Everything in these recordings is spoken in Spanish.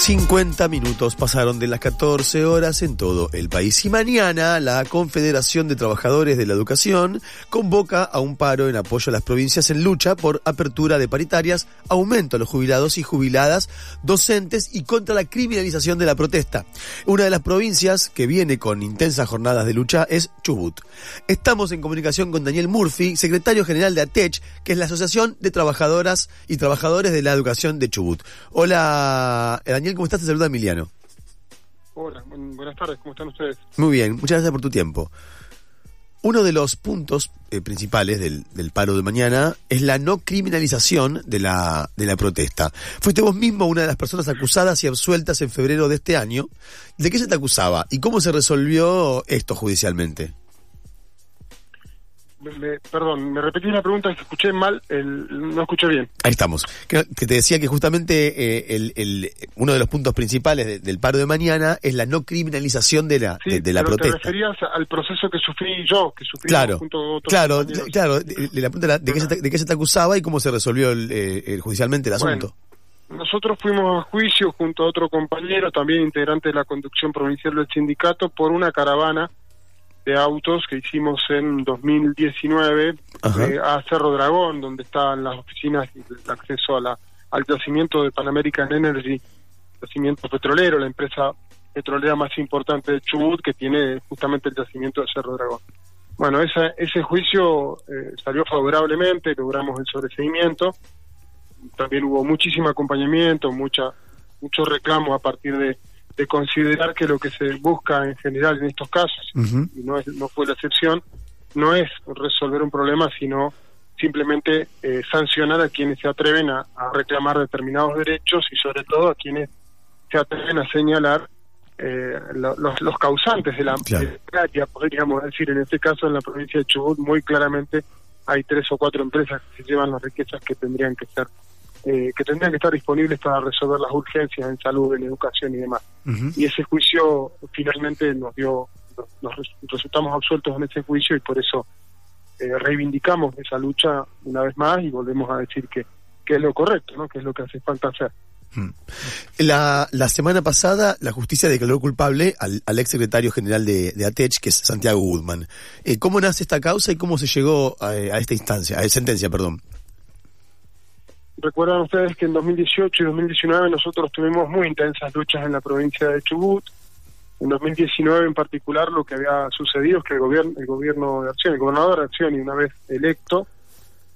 50 minutos pasaron de las 14 horas en todo el país y mañana la Confederación de Trabajadores de la Educación convoca a un paro en apoyo a las provincias en lucha por apertura de paritarias, aumento a los jubilados y jubiladas docentes y contra la criminalización de la protesta. Una de las provincias que viene con intensas jornadas de lucha es Chubut. Estamos en comunicación con Daniel Murphy, secretario general de ATECH, que es la Asociación de Trabajadoras y Trabajadores de la Educación de Chubut. Hola, Daniel, ¿cómo estás? Te saluda Emiliano. Hola, buenas tardes, ¿cómo están ustedes? Muy bien, muchas gracias por tu tiempo. Uno de los puntos eh, principales del, del, paro de mañana es la no criminalización de la, de la protesta. Fuiste vos mismo una de las personas acusadas y absueltas en febrero de este año. ¿De qué se te acusaba y cómo se resolvió esto judicialmente? Me, perdón, me repetí la pregunta, que escuché mal, el, no escuché bien. Ahí estamos. Que, que te decía que justamente eh, el, el, uno de los puntos principales de, del paro de mañana es la no criminalización de la, sí, de, de, la pero protesta. te referías al proceso que sufrí yo, que sufrí claro, junto a otros claro, claro, de, la, de, de, qué se te, de qué se te acusaba y cómo se resolvió el, eh, judicialmente el asunto. Bueno, nosotros fuimos a juicio junto a otro compañero, también integrante de la conducción provincial del sindicato, por una caravana de autos que hicimos en 2019 eh, a Cerro Dragón, donde estaban las oficinas y el acceso a la, al yacimiento de Pan American Energy, yacimiento petrolero, la empresa petrolera más importante de Chubut, que tiene justamente el yacimiento de Cerro Dragón. Bueno, esa, ese juicio eh, salió favorablemente, logramos el sobreseimiento, también hubo muchísimo acompañamiento, mucha mucho reclamo a partir de de considerar que lo que se busca en general en estos casos, uh -huh. y no, es, no fue la excepción, no es resolver un problema, sino simplemente eh, sancionar a quienes se atreven a, a, reclamar determinados derechos y sobre todo a quienes se atreven a señalar eh, lo, los, los, causantes de la claro. podríamos decir, en este caso en la provincia de Chubut muy claramente hay tres o cuatro empresas que se llevan las riquezas que tendrían que ser eh, que tendrían que estar disponibles para resolver las urgencias en salud, en educación y demás. Uh -huh. Y ese juicio finalmente nos dio, nos, resultamos absueltos en ese juicio y por eso eh, reivindicamos esa lucha una vez más y volvemos a decir que, que es lo correcto, ¿no? que es lo que hace falta hacer. La, la semana pasada la justicia declaró culpable al, al ex secretario general de, de ATECH, que es Santiago Goodman. Eh, ¿Cómo nace esta causa y cómo se llegó a, a esta instancia, a sentencia, perdón? Recuerdan ustedes que en 2018 y 2019 nosotros tuvimos muy intensas luchas en la provincia de Chubut. En 2019 en particular lo que había sucedido es que el gobierno, el gobierno de Acción, el gobernador de Acción y una vez electo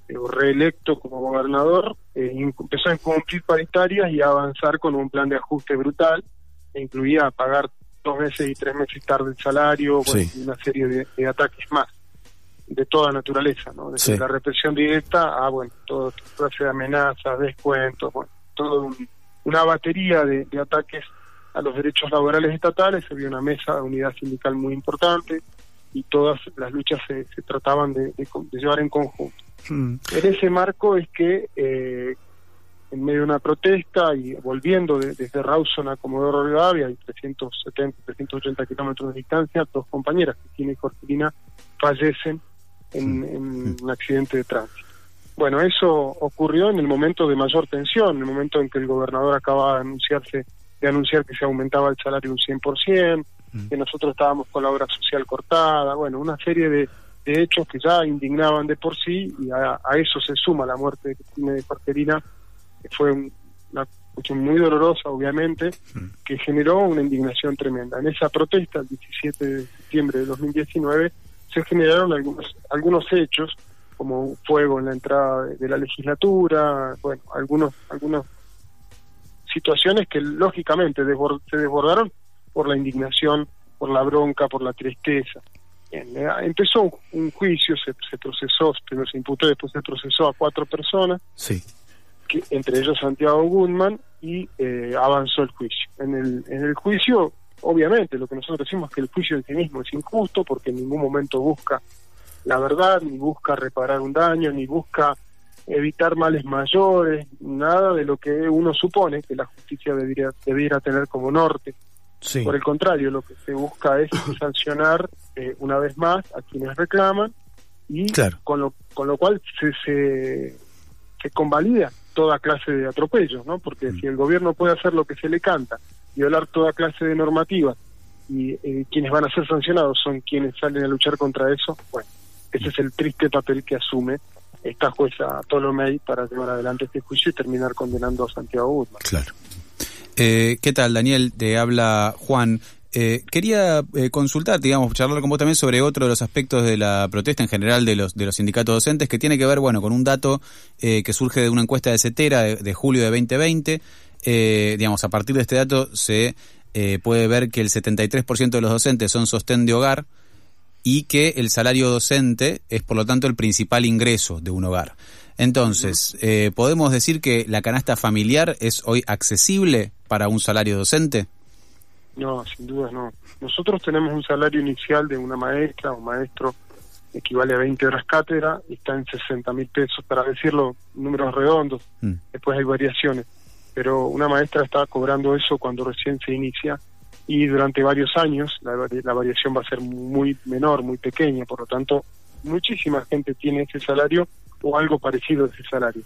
eh, o reelecto como gobernador, eh, empezó a incumplir paritarias y a avanzar con un plan de ajuste brutal que incluía pagar dos meses y tres meses tarde el salario sí. y una serie de, de ataques más de toda naturaleza, ¿no? Desde sí. la represión directa a, bueno, todo clase de amenazas, descuentos, bueno, toda un, una batería de, de, ataques a los derechos laborales estatales, había una mesa de unidad sindical muy importante y todas las luchas se, se trataban de, de, de, llevar en conjunto. Mm. En ese marco es que eh, en medio de una protesta y volviendo desde Rawson a Comodoro Rivadavia, hay 370, 380 kilómetros de distancia, dos compañeras, Cristina y Jorgelina, fallecen en, en, un accidente de tránsito. Bueno, eso ocurrió en el momento de mayor tensión, en el momento en que el gobernador acaba de anunciarse de anunciar que se aumentaba el salario un 100%, mm. que nosotros estábamos con la obra social cortada, bueno, una serie de, de hechos que ya indignaban de por sí y a, a eso se suma la muerte de Cristina de Porterina, que fue un, una cuestión muy dolorosa, obviamente, que generó una indignación tremenda. En esa protesta, el 17 de septiembre de 2019, se generaron algunos algunos hechos como fuego en la entrada de la legislatura bueno algunos algunas situaciones que lógicamente desbord, se desbordaron por la indignación por la bronca por la tristeza. Bien, eh, empezó un, un juicio se, se, procesó primero se imputó después se procesó a cuatro personas. Sí. Que, entre ellos Santiago Goodman y eh, avanzó el juicio. En el en el juicio obviamente lo que nosotros decimos es que el juicio en sí mismo es injusto porque en ningún momento busca la verdad, ni busca reparar un daño, ni busca evitar males mayores, nada de lo que uno supone que la justicia debiera, debiera tener como norte. Sí. Por el contrario, lo que se busca es sancionar eh, una vez más a quienes reclaman y claro. con, lo, con lo cual se, se, se convalida toda clase de atropellos, ¿no? Porque si el gobierno puede hacer lo que se le canta, violar toda clase de normativas, y eh, quienes van a ser sancionados son quienes salen a luchar contra eso, bueno, ese es el triste papel que asume esta jueza Tolomei para llevar adelante este juicio y terminar condenando a Santiago Guzmán. Claro. Eh, ¿Qué tal, Daniel? Te habla Juan. Eh, quería eh, consultar, digamos, charlar con vos también sobre otro de los aspectos de la protesta en general de los de los sindicatos docentes, que tiene que ver, bueno, con un dato eh, que surge de una encuesta de CETERA de, julio de 2020. Digamos, a partir de este dato se puede ver que el 73% de los docentes son sostén de hogar y que el salario docente es, por lo tanto, el principal ingreso de un hogar. Entonces, ¿podemos decir que la canasta familiar es hoy accesible para un salario docente? No, sin duda no. Nosotros tenemos un salario inicial de una maestra o maestro equivale a 20 horas cátedra y está en 60 mil pesos, para decirlo, números redondos. Mm. Después hay variaciones. Pero una maestra está cobrando eso cuando recién se inicia y durante varios años la, variación va a ser muy menor, muy pequeña. Por lo tanto, muchísima gente tiene ese salario o algo parecido a ese salario.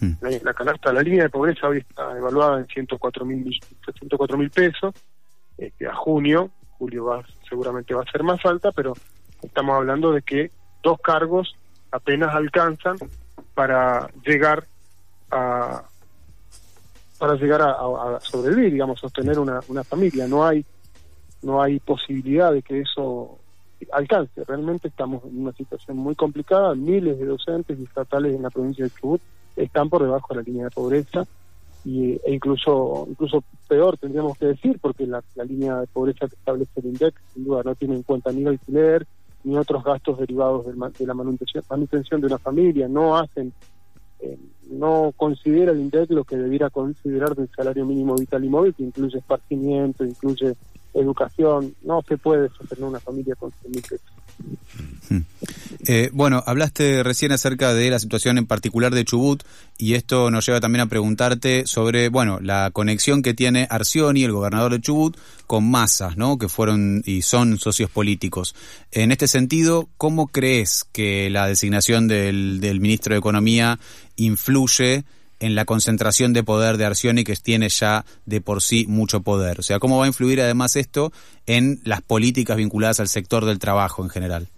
Mm. La, la, canasta, la línea de pobreza hoy está evaluada en 104 mil pesos este, a junio, julio va, seguramente va a ser más alta, pero estamos hablando de que dos cargos apenas alcanzan para llegar a para llegar a, sobrevivir, digamos, sostener una, una familia. No hay no hay posibilidad de que eso alcance. Realmente estamos en una situación muy complicada. Miles de docentes y estatales en la provincia de Chubut están por debajo de la línea de pobreza y, e incluso incluso peor tendríamos que decir porque la, línea de pobreza que establece el INDEC sin duda no tiene en cuenta ni el alquiler ni otros gastos derivados de la manutención, manutención de una familia no hacen no considera el INDEC lo que debiera considerar del salario mínimo vital y móvil que incluye esparcimiento incluye educación no se puede sostener una familia con 100 mil pesos. Eh, bueno, hablaste recién acerca de la situación en particular de Chubut y esto nos lleva también a preguntarte sobre, bueno, la conexión que tiene Arcioni, el gobernador de Chubut, con masas, ¿no? Que fueron y son socios políticos. En este sentido, ¿cómo crees que la designación del, ministro de Economía influye en la concentración de poder de Arcioni que tiene ya de por sí mucho poder? O sea, ¿cómo va a influir además esto en las políticas vinculadas al sector del trabajo en general?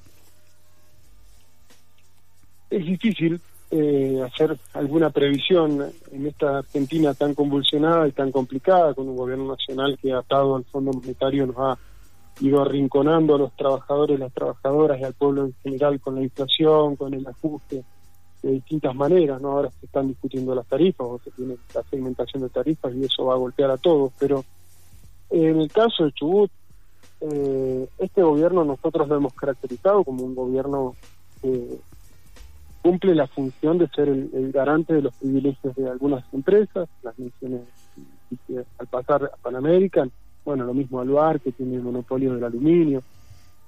Es difícil eh, hacer alguna previsión en esta Argentina tan convulsionada y tan complicada, con un gobierno nacional que atado al Fondo Monetario nos ha ido arrinconando a los trabajadores, las trabajadoras y al pueblo en general con la inflación, con el ajuste de distintas maneras, ¿no? Ahora se están discutiendo las tarifas, o se tiene la segmentación de tarifas y eso va a golpear a todos, pero en el caso de Chubut, eh, este gobierno nosotros lo hemos caracterizado como un gobierno eh, cumple la función de ser el, garante de los privilegios de algunas empresas, las menciones al pasar a Panamérica, bueno, lo mismo Aluar, que tiene el monopolio del aluminio,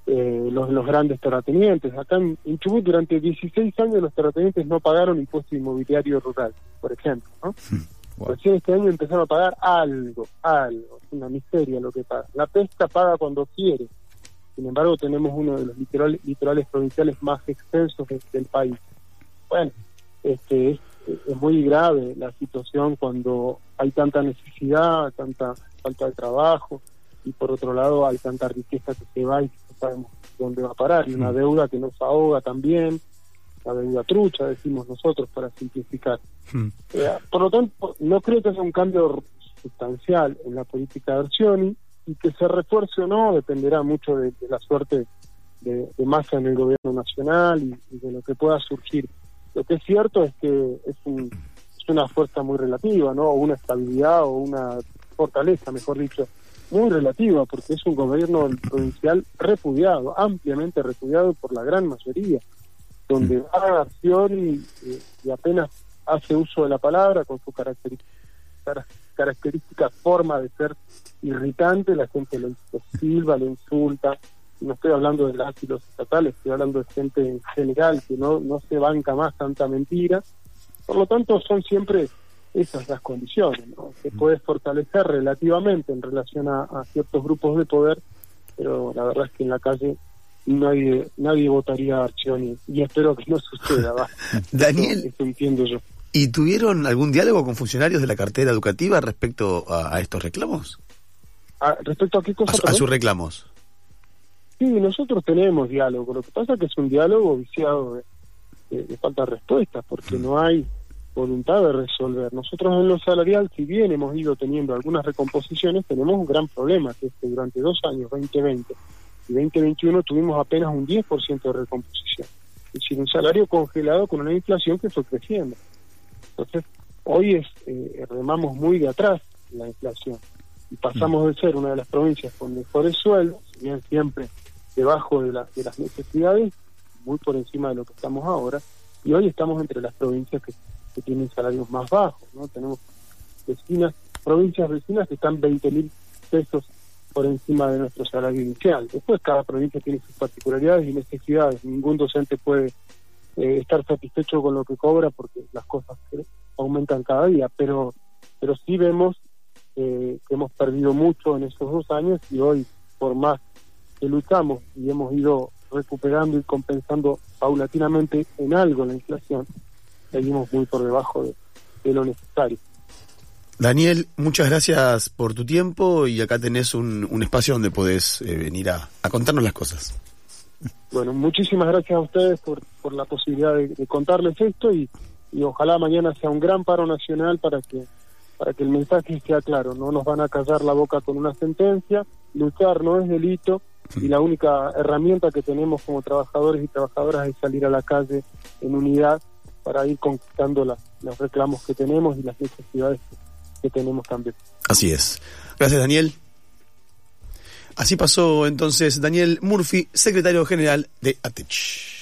eh, los, los grandes terratenientes. Acá en, Chubut durante 16 años los terratenientes no pagaron impuesto inmobiliario rural, por ejemplo. ¿no? Hmm, Recién este año empezaron a pagar algo, algo, es una miseria lo que paga. La pesca paga cuando quiere. Sin embargo, tenemos uno de los litorales, provinciales más extensos del país bueno, este, es, muy grave la situación cuando hay tanta necesidad, tanta falta de trabajo y por otro lado hay tanta riqueza que se va y no sabemos dónde va a parar y una mm. deuda que nos ahoga también, la deuda trucha, decimos nosotros para simplificar. Mm. Eh, por lo tanto, no creo que haya un cambio sustancial en la política de Arcioni y que se refuerce o no dependerá mucho de, la suerte de, masa en el gobierno nacional y de lo que pueda surgir lo que es cierto es que es, una fuerza muy relativa, ¿no? O una estabilidad o una fortaleza, mejor dicho, muy relativa, porque es un gobierno provincial repudiado, ampliamente repudiado por la gran mayoría, donde mm. va a acción y, apenas hace uso de la palabra con su característica, característica forma de ser irritante, la gente lo, silba, lo insulta, no estoy hablando de las y los estatales, estoy hablando de gente en general que no, no se banca más tanta mentira. Por lo tanto, son siempre esas las condiciones. ¿no? Se puede fortalecer relativamente en relación a, ciertos grupos de poder, pero la verdad es que en la calle nadie nadie votaría a Arcioni y espero que no suceda. Daniel, entiendo yo. ¿Y tuvieron algún diálogo con funcionarios de la cartera educativa respecto a, estos reclamos? Ah, ¿Respecto a qué cosa? A, sus reclamos. Sí, nosotros tenemos diálogo. Lo que pasa es que es un diálogo viciado de, falta de respuestas, porque mm. no hay voluntad de resolver. Nosotros en lo salarial, si bien hemos ido teniendo algunas recomposiciones, tenemos un gran problema, que es que durante dos años, 2020 y 2021, tuvimos apenas un 10% de recomposición. Es decir, un salario congelado con una inflación que fue creciendo. Entonces, hoy es eh, remamos muy de atrás la inflación y pasamos de ser una de las provincias con mejores sueldos, bien siempre debajo de, de las necesidades, muy por encima de lo que estamos ahora, y hoy estamos entre las provincias que, tienen salarios más bajos, ¿no? Tenemos vecinas, provincias vecinas que están 20 mil pesos por encima de nuestro salario inicial. Después cada provincia tiene sus particularidades y necesidades. Ningún docente puede eh, estar satisfecho con lo que cobra porque las cosas aumentan cada día, pero, pero sí vemos eh, que hemos perdido mucho en estos dos años y hoy, por más que luchamos y hemos ido recuperando y compensando paulatinamente en algo la inflación, seguimos muy por debajo de, lo necesario. Daniel, muchas gracias por tu tiempo y acá tenés un, un espacio donde podés eh, venir a, a contarnos las cosas. Bueno, muchísimas gracias a ustedes por, por la posibilidad de, contarles esto y, y, ojalá mañana sea un gran paro nacional para que para que el mensaje sea claro. No nos van a callar la boca con una sentencia. Luchar no es delito y la única herramienta que tenemos como trabajadores y trabajadoras es salir a la calle en unidad para ir conquistando los reclamos que tenemos y las necesidades que tenemos también. Así es. Gracias, Daniel. Así pasó entonces Daniel Murphy, secretario general de ATECH.